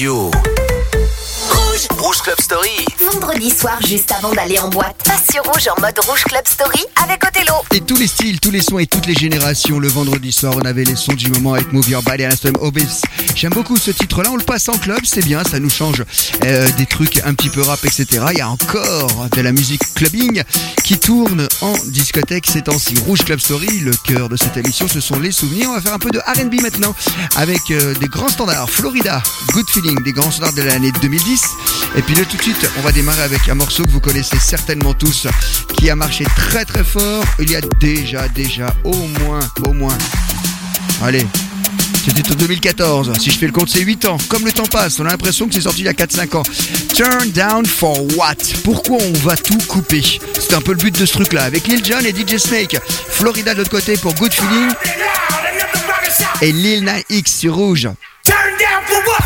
you. Vendredi soir, juste avant d'aller en boîte, passe sur Rouge en mode Rouge Club Story avec Othello. Et tous les styles, tous les sons et toutes les générations. Le vendredi soir, on avait les sons du moment avec Move Your Body et l'instant Obis. J'aime beaucoup ce titre-là. On le passe en club, c'est bien, ça nous change euh, des trucs un petit peu rap, etc. Il y a encore de la musique clubbing qui tourne en discothèque ces temps-ci. Rouge Club Story, le cœur de cette émission, ce sont les souvenirs. On va faire un peu de R&B maintenant avec euh, des grands standards. Florida, Good Feeling, des grands standards de l'année 2010. Et puis là, tout de suite, on va démarrer avec un morceau que vous connaissez certainement tous, qui a marché très très fort. Il y a déjà, déjà, au moins, au moins. Allez. C'était en 2014. Si je fais le compte, c'est 8 ans. Comme le temps passe, on a l'impression que c'est sorti il y a 4-5 ans. Turn down for what? Pourquoi on va tout couper? C'est un peu le but de ce truc-là. Avec Lil Jon et DJ Snake. Florida de l'autre côté pour Good Feeling. Et Lil Nas X sur rouge. Turn down for what?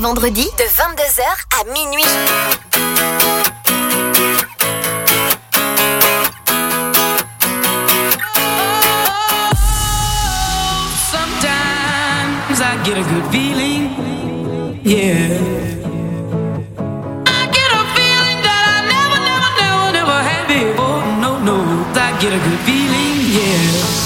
Vendredis de 22h à minuit. Sometimes I get a good feeling, yeah. I get a feeling that I never, never, never, never had before. No, no, I get a good feeling, yeah.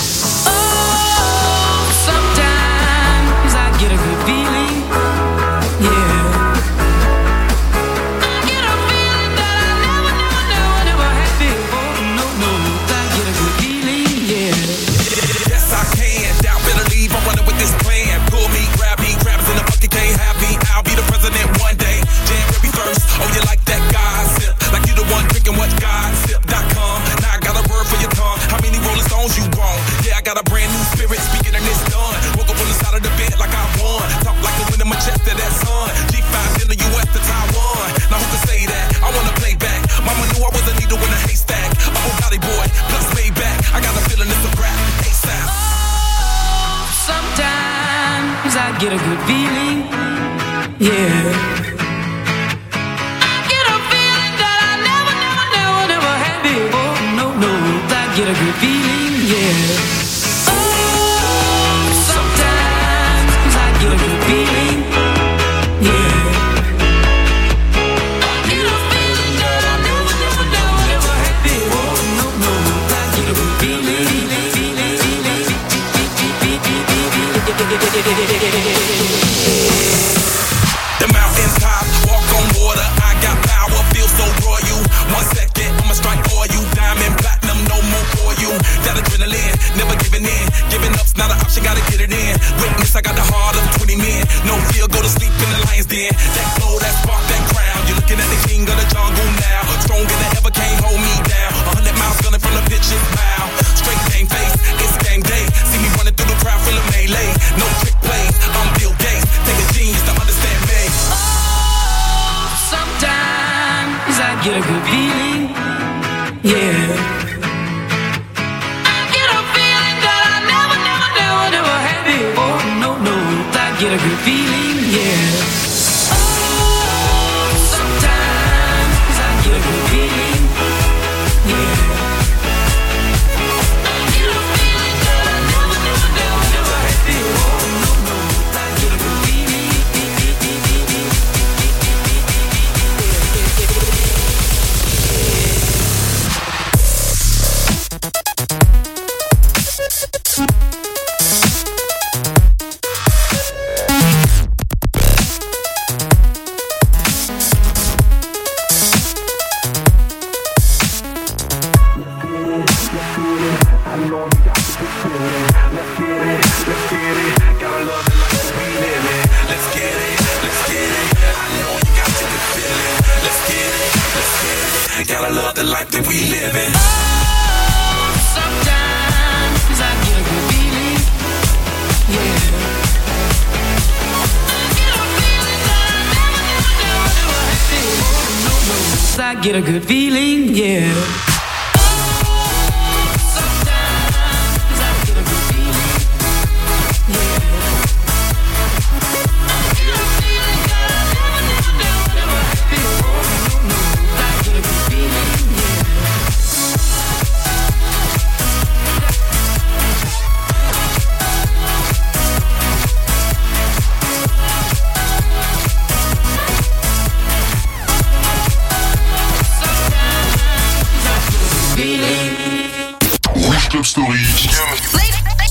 Club Story.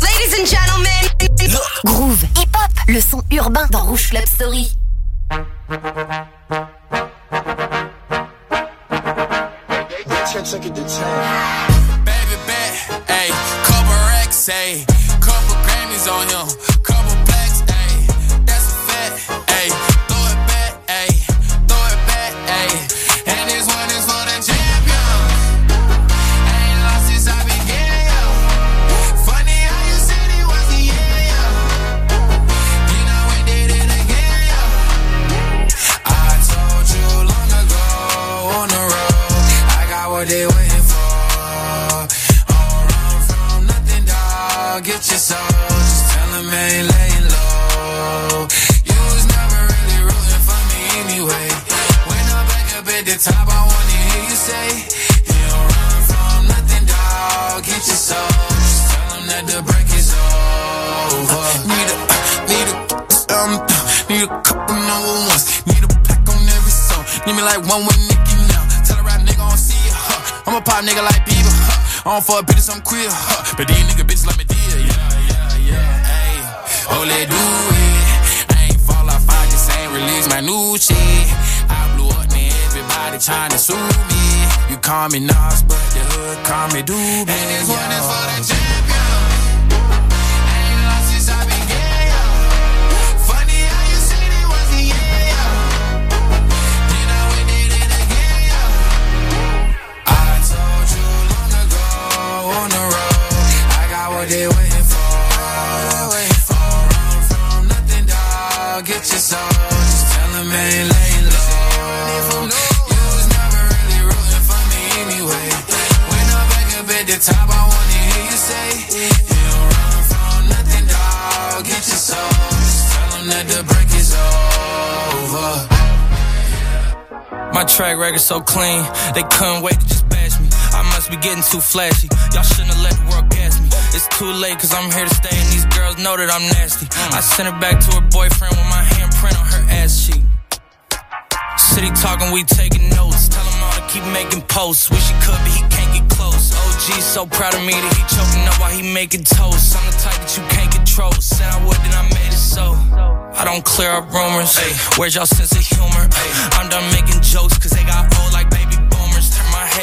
Ladies and gentlemen. Groove, hip-hop, le son urbain dans Rouge Club Story. Get your soul, just tell them ain't laying low. You was never really rooting for me anyway. When I'm back up at the top, I wanna hear you say, You don't run from nothing, dog. Get your soul, just tell them that the break is over. My track record so clean, they couldn't wait to just bash me. I must be getting too flashy. Y'all shouldn't have let the world gas me. It's too late, cause I'm here to stay, and these girls know that I'm nasty. I sent her back to her boyfriend with my handprint on her ass cheek. City talking, we taking notes. Tell him all to keep making posts. Wish he could, but he can't get close. OG so proud of me that he choking up while he making toast. I'm the type that you can't control. Said I would, then I made it so. I don't clear up rumors. Ay, where's y'all sense of humor? Ay, I'm done making jokes cause they got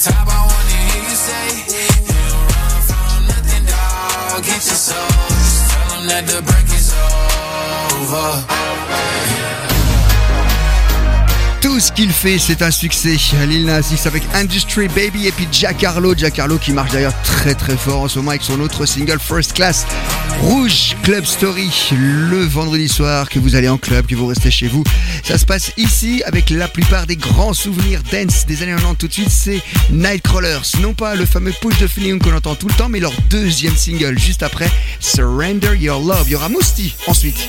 top, I wanna hear you say, You don't run from nothing, dog. Get your soul. Just tell that the break is over. Ce qu'il fait, c'est un succès. Lil Nas X avec Industry Baby et puis Jack Harlow. Jack qui marche d'ailleurs très très fort en ce moment avec son autre single First Class. Rouge Club Story, le vendredi soir que vous allez en club, que vous restez chez vous. Ça se passe ici avec la plupart des grands souvenirs dance des années 90. Tout de suite, c'est Nightcrawlers. Non pas le fameux push de feeling qu'on entend tout le temps, mais leur deuxième single juste après Surrender Your Love. Il y aura Mousti ensuite.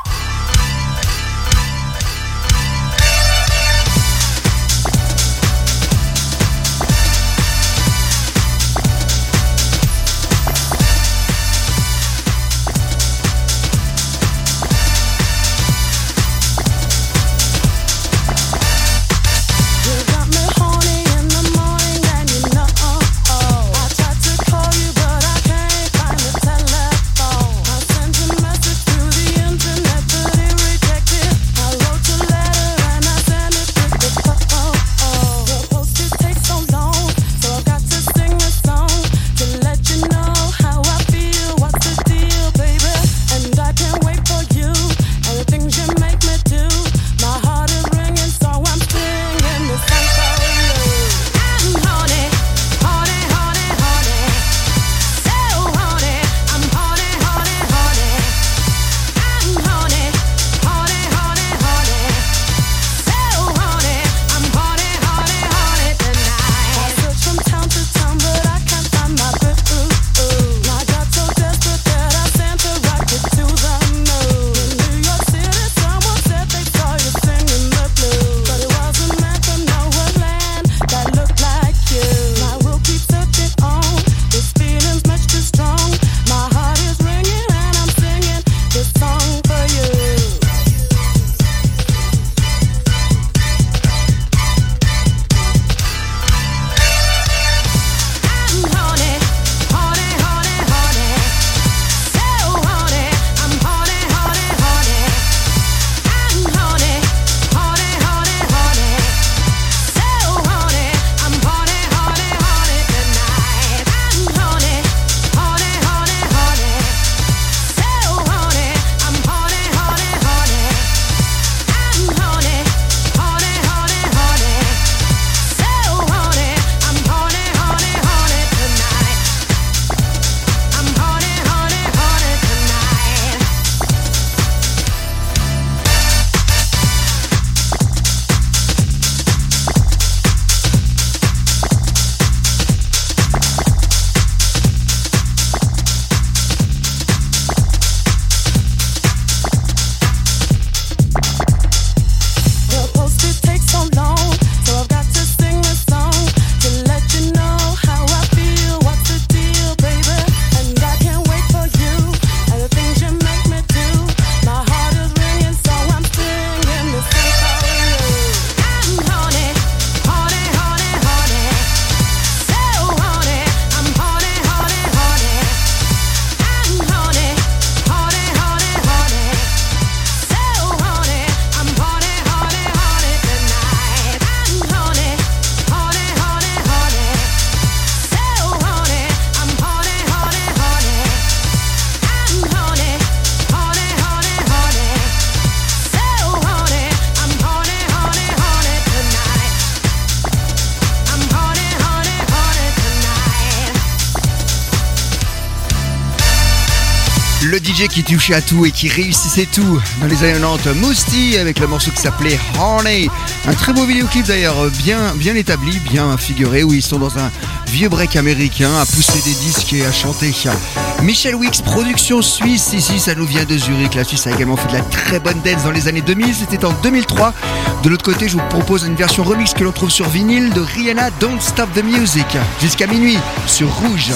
Qui touchait à tout et qui réussissait tout. Dans les années 90, avec le morceau qui s'appelait Honey. Un très beau vidéoclip d'ailleurs, bien, bien établi, bien figuré, où ils sont dans un vieux break américain à pousser des disques et à chanter. Michel Wicks, production suisse, ici ça nous vient de Zurich. La Suisse a également fait de la très bonne dance dans les années 2000, c'était en 2003. De l'autre côté, je vous propose une version remix que l'on trouve sur vinyle de Rihanna Don't Stop the Music jusqu'à minuit sur Rouge.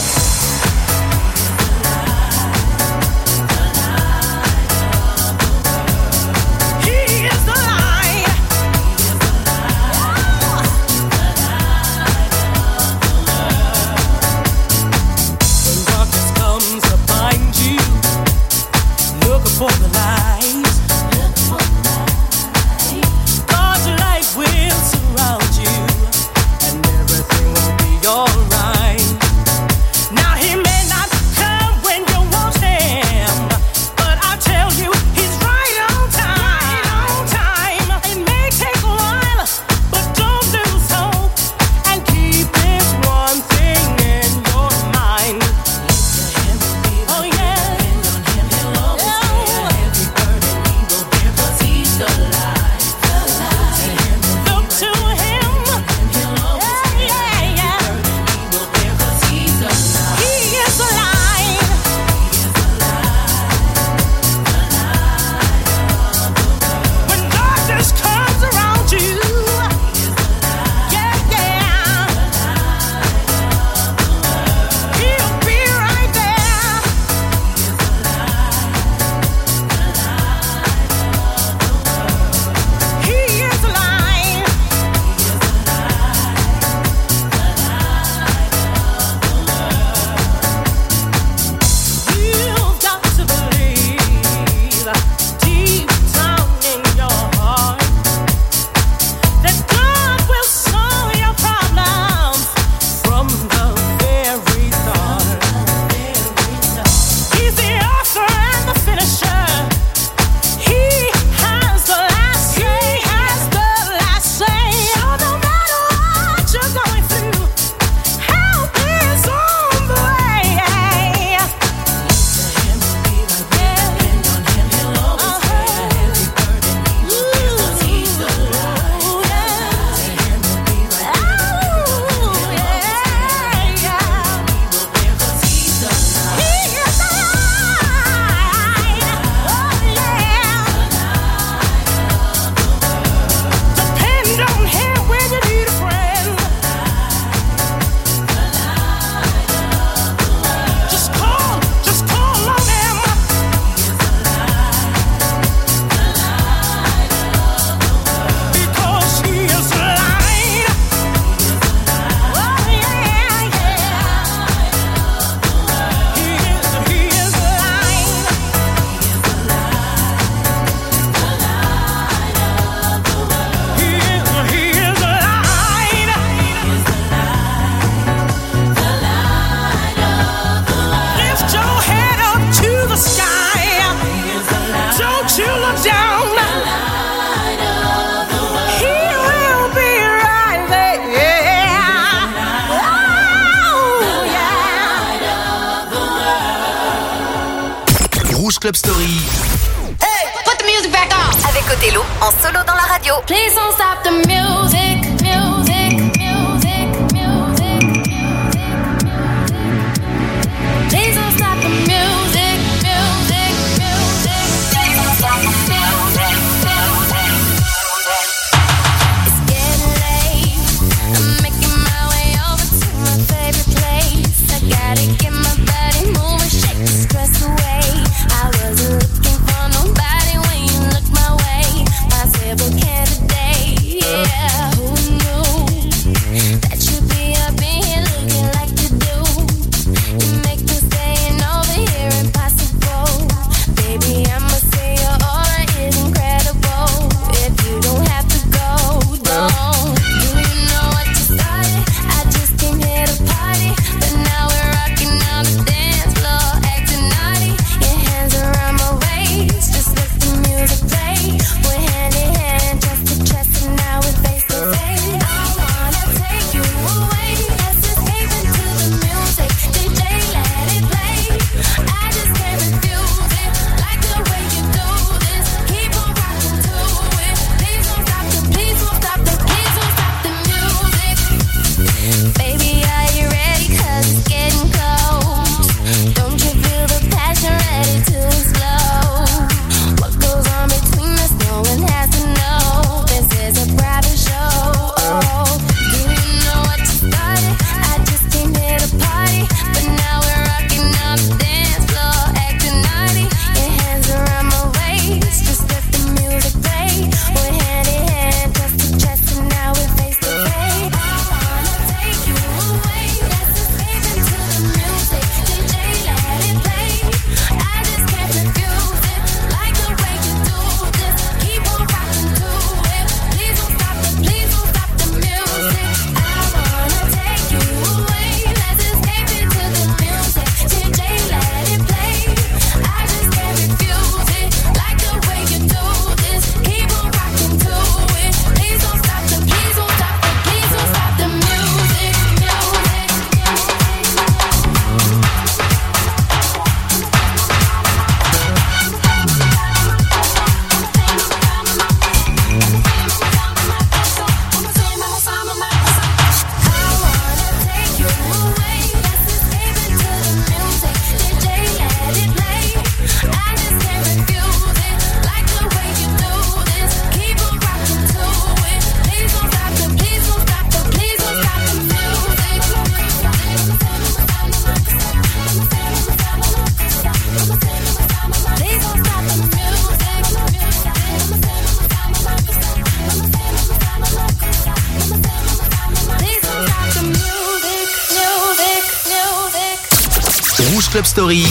Club Story.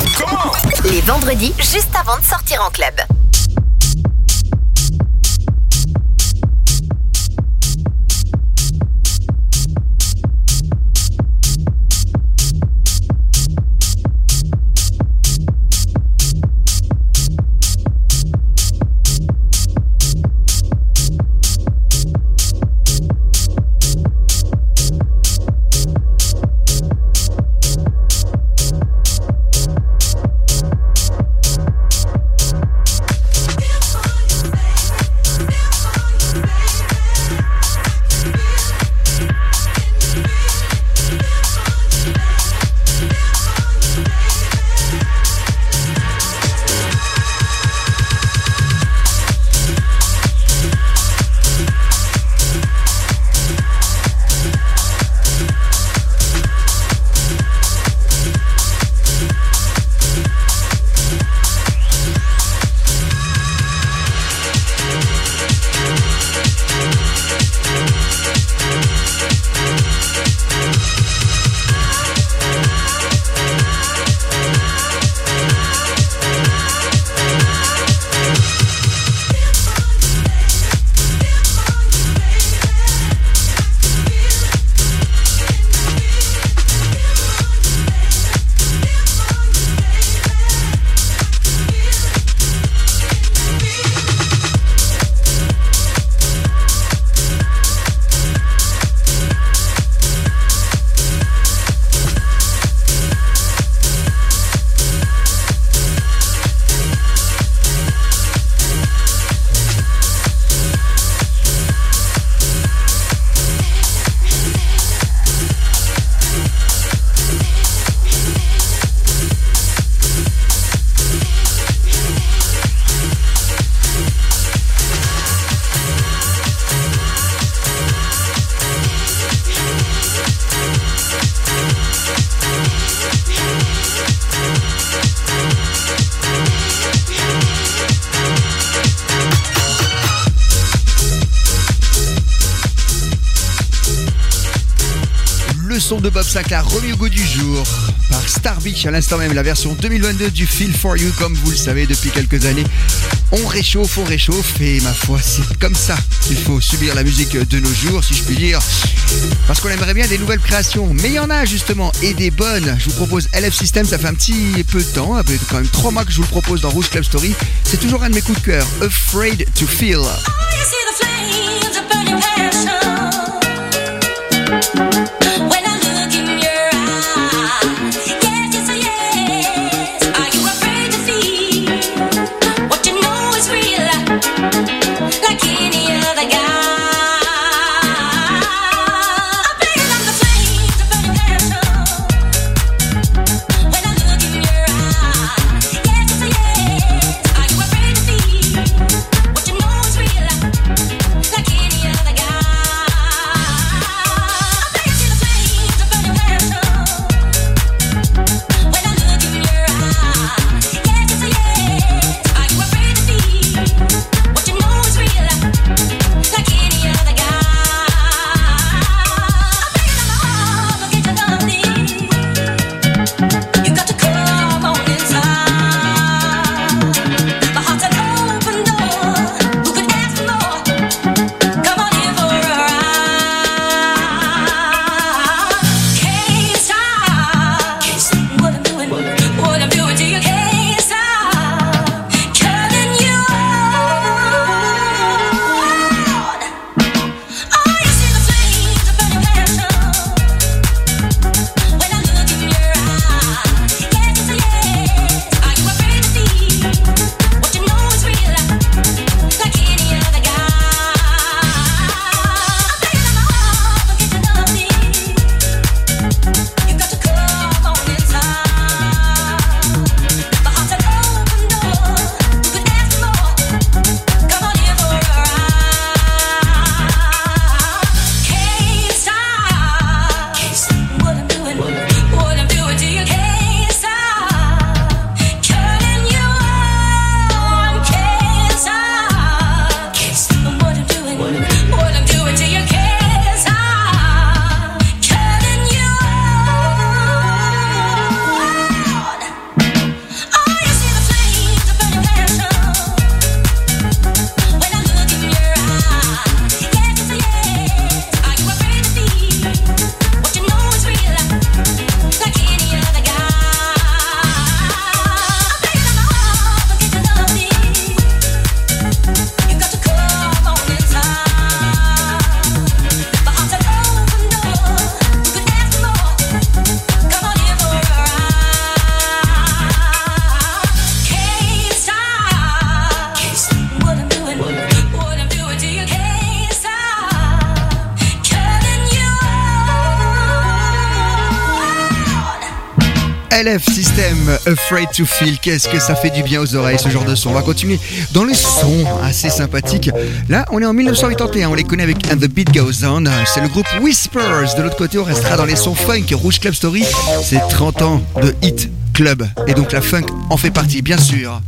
Les vendredis, juste avant de sortir en club. De Bob Sinclair remis au goût du jour par Star Beach à l'instant même, la version 2022 du Feel for You, comme vous le savez depuis quelques années. On réchauffe, on réchauffe, et ma foi, c'est comme ça qu'il faut subir la musique de nos jours, si je puis dire. Parce qu'on aimerait bien des nouvelles créations, mais il y en a justement, et des bonnes. Je vous propose LF System, ça fait un petit peu de temps, quand même trois mois que je vous le propose dans Rouge Club Story. C'est toujours un de mes coups de cœur, Afraid to Feel. Guy LF System, Afraid to Feel. Qu'est-ce que ça fait du bien aux oreilles, ce genre de son? On va continuer dans les sons assez sympathiques. Là, on est en 1981. On les connaît avec And the Beat Goes On. C'est le groupe Whispers. De l'autre côté, on restera dans les sons funk. Rouge Club Story, c'est 30 ans de hit club. Et donc la funk en fait partie, bien sûr.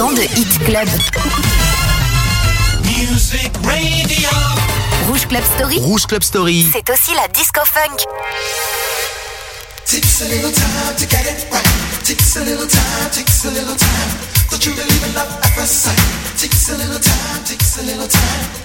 Ans de Hit Club. Music Radio. Rouge Club Story, Rouge Club Story. c'est aussi la disco funk. Takes a little time to get it right. Takes a little time, takes a little time. Don't you believe in love at first sight? Takes a little time, takes a little time.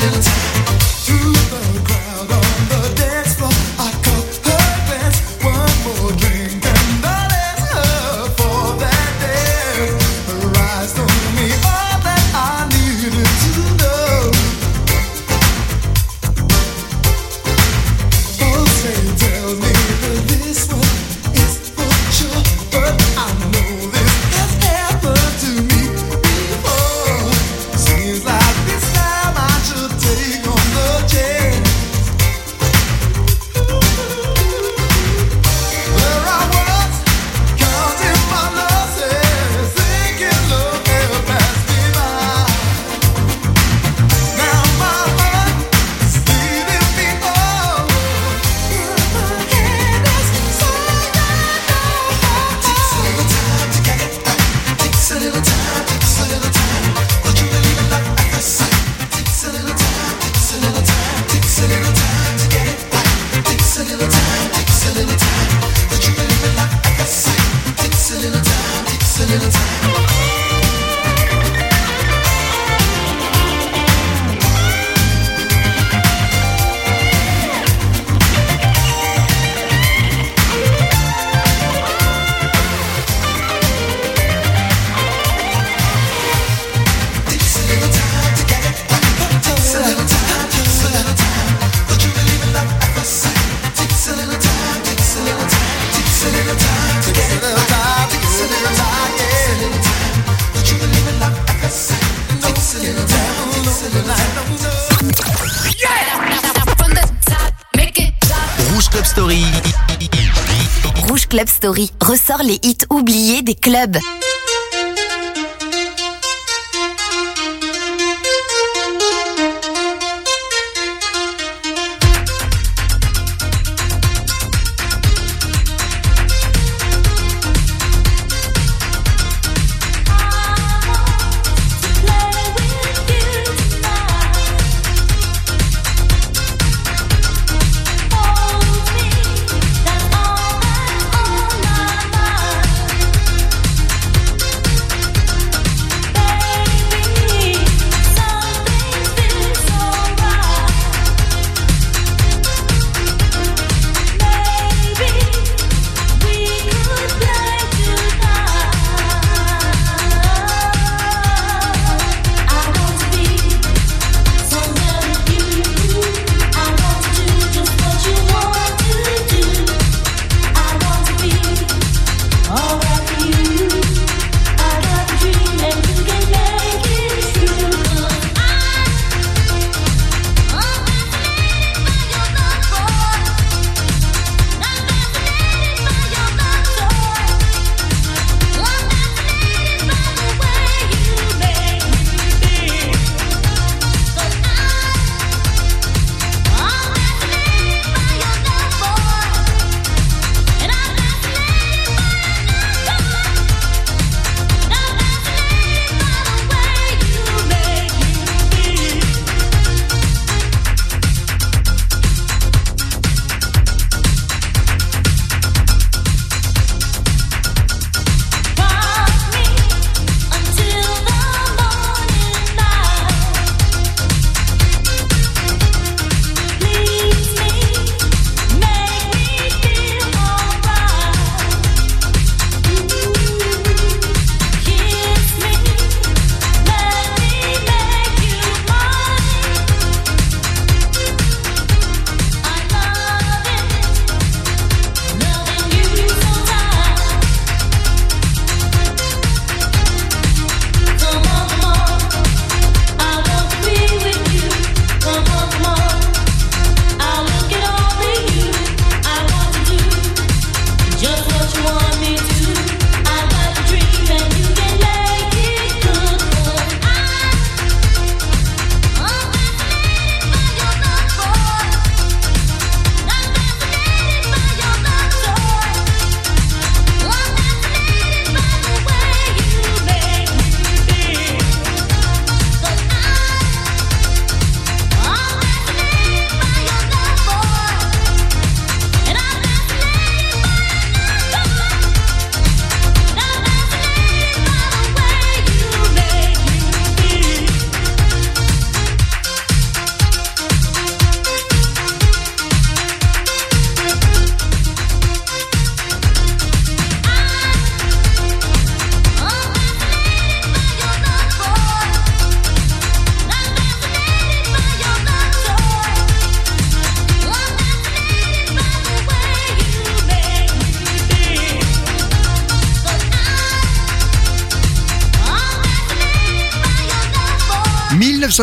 little Ressort les hits oubliés des clubs. «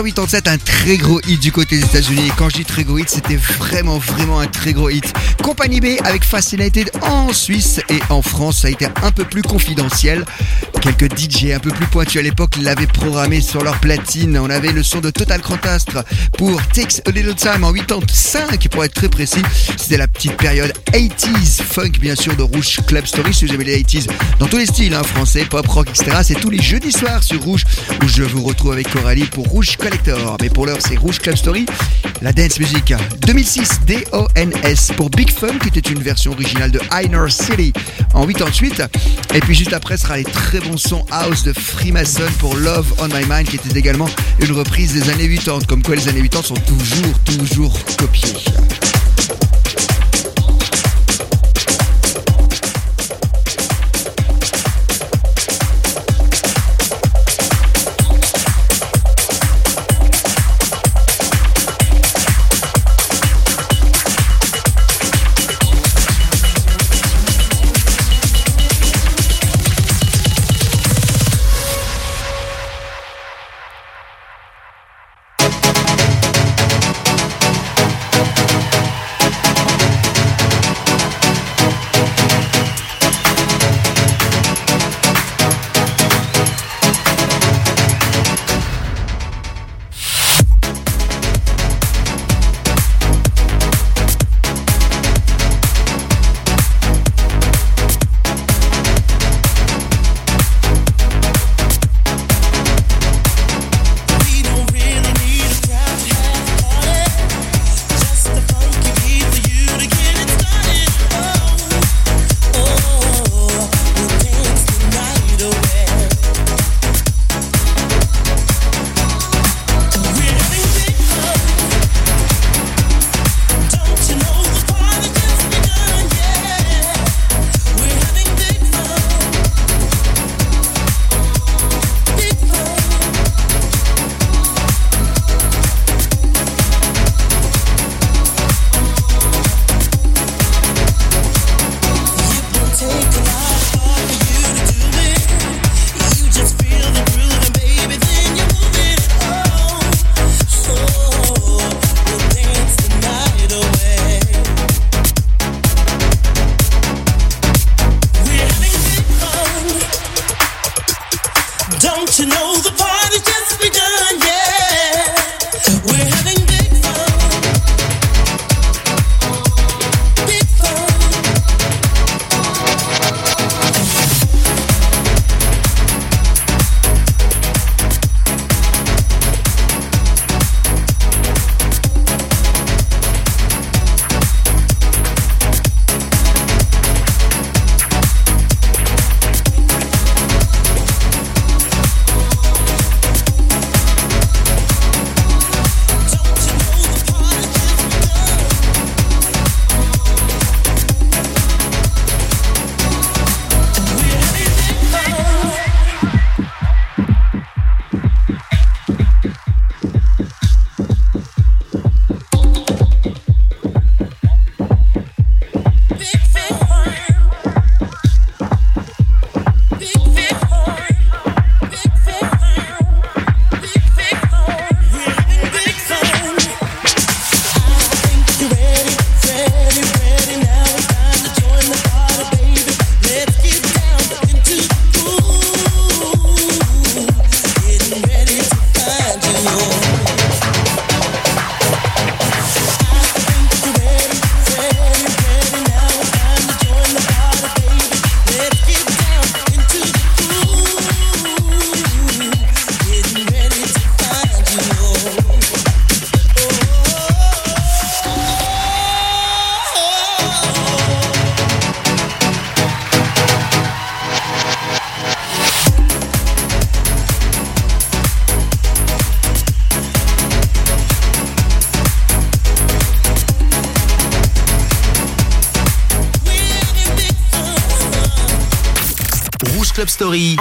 1987, un très gros hit du côté des États-Unis. Et quand je dis très gros hit, c'était vraiment, vraiment un très gros hit. Compagnie B avec Fascinated en Suisse et en France, ça a été un peu plus confidentiel. Quelques DJ un peu plus pointus à l'époque l'avaient programmé sur leur platine. On avait le son de Total Contrastre pour Takes a Little Time en 85 pour être très précis. C'était la petite période 80s funk bien sûr de Rouge Club Story. Si vous aimez les 80s dans tous les styles, hein, français, pop, rock, etc. C'est tous les jeudis soirs sur Rouge où je vous retrouve avec Coralie pour Rouge Collector. Mais pour l'heure, c'est Rouge Club Story, la dance music 2006 D-O-N-S pour Big Qui était une version originale de Inner City en 88. Et puis juste après sera les très bons sons house de Freemason pour Love on My Mind qui était également une reprise des années 80. Comme quoi les années 80 sont toujours, toujours copiées.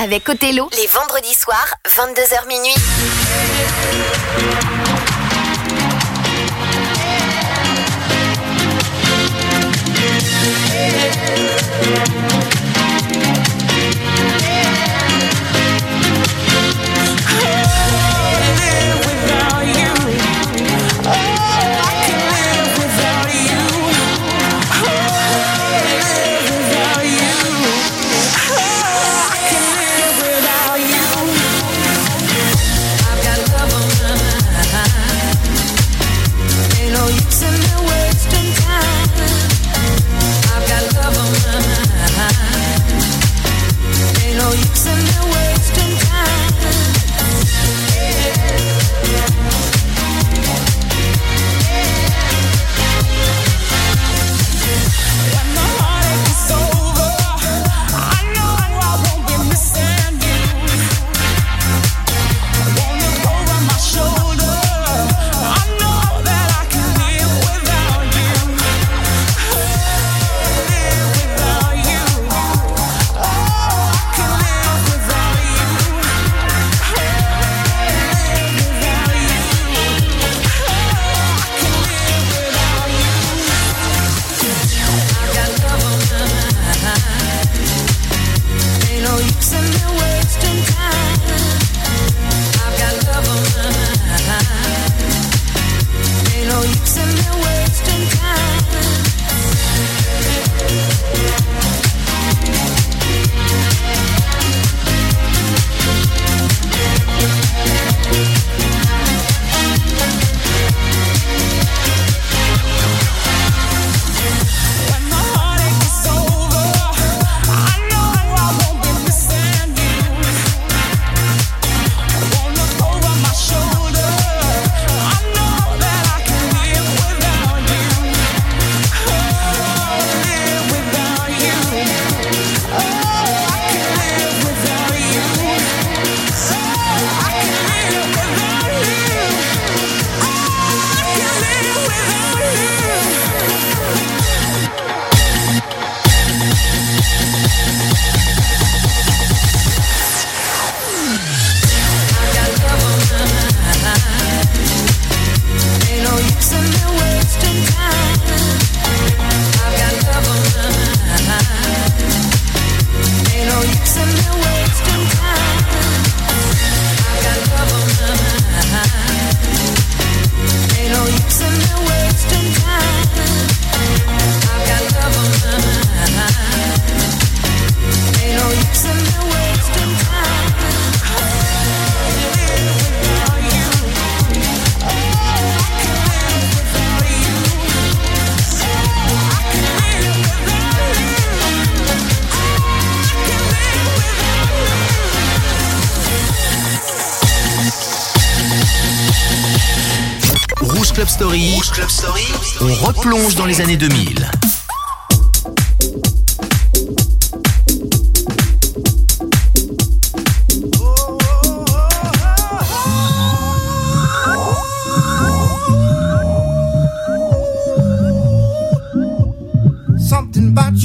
Avec Othello, les vendredis soirs, 22h minuit. Story. Rouge Club Story. On replonge dans les années 2000. Something about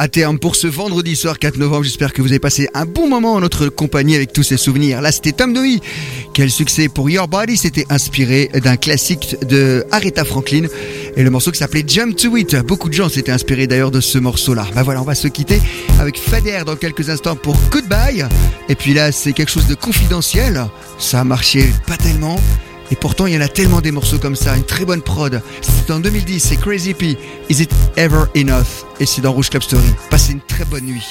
à terme pour ce vendredi soir 4 novembre. J'espère que vous avez passé un bon moment en notre compagnie avec tous ces souvenirs. Là, c'était Tom Noy. Quel succès pour Your Body. C'était inspiré d'un classique de Aretha Franklin et le morceau qui s'appelait Jump to It. Beaucoup de gens s'étaient inspirés d'ailleurs de ce morceau-là. Bah voilà, on va se quitter avec Fader dans quelques instants pour Goodbye. Et puis là, c'est quelque chose de confidentiel. Ça a marché pas tellement. Et pourtant, il y en a tellement des morceaux comme ça, une très bonne prod. C'est en 2010, c'est Crazy P. Is it ever enough? Et c'est dans Rouge Club Story. Passez une très bonne nuit.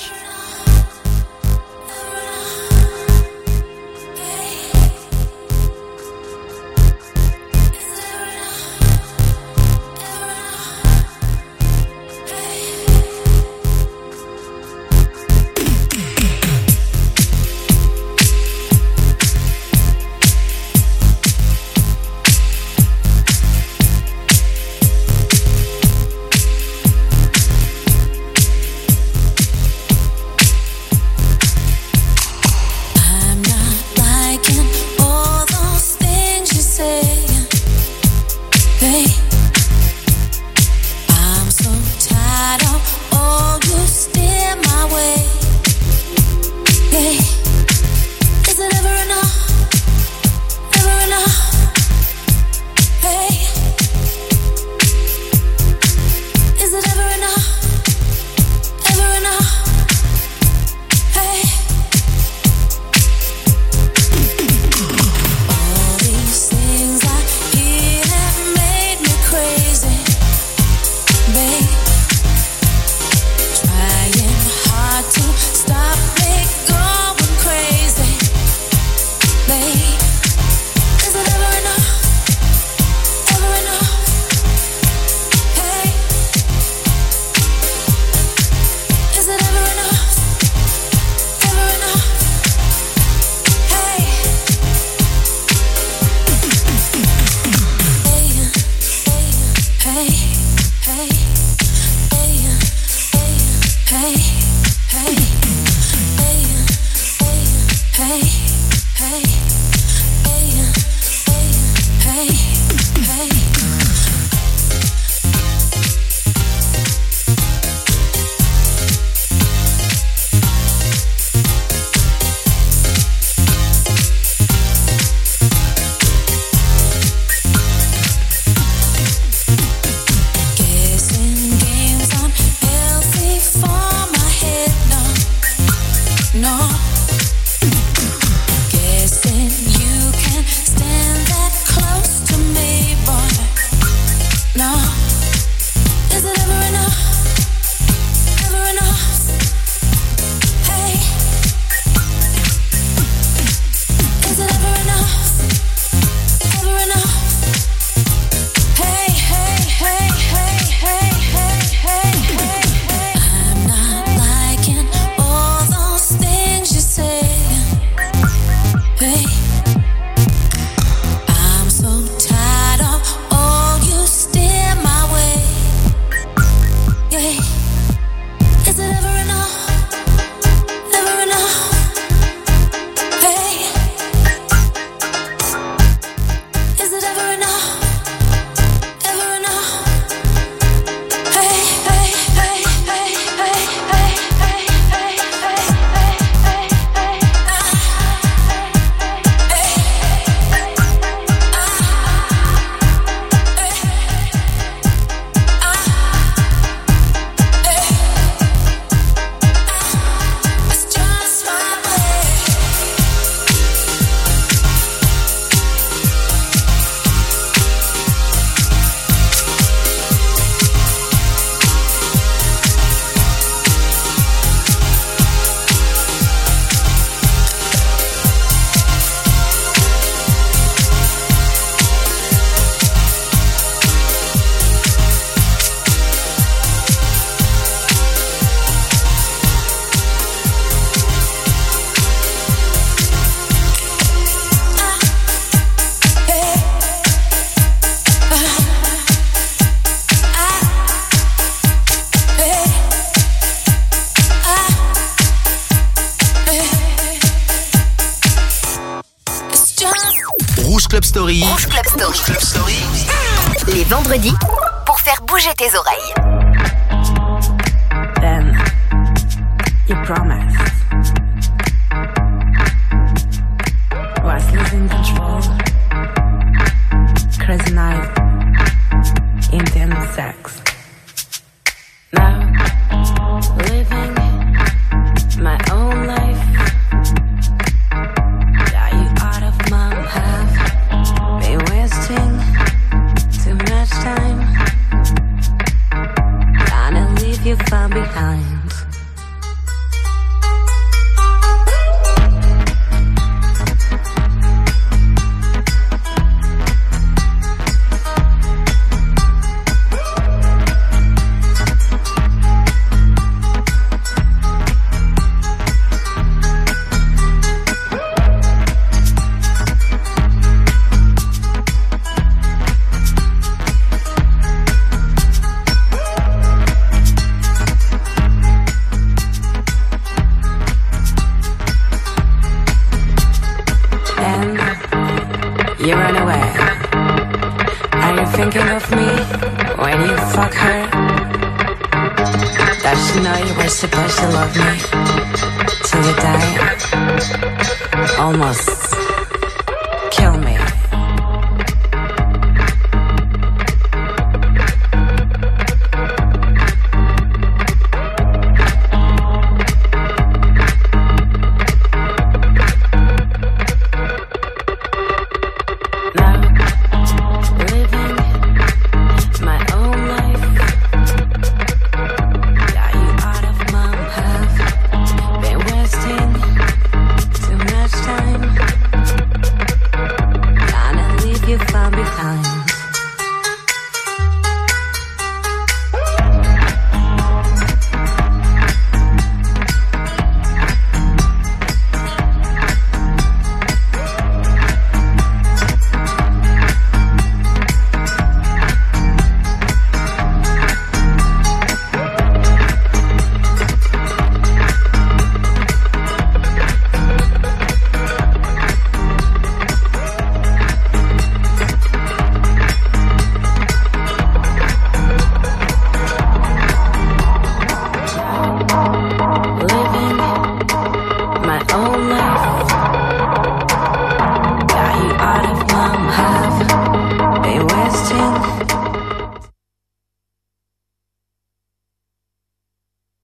Tes oreilles.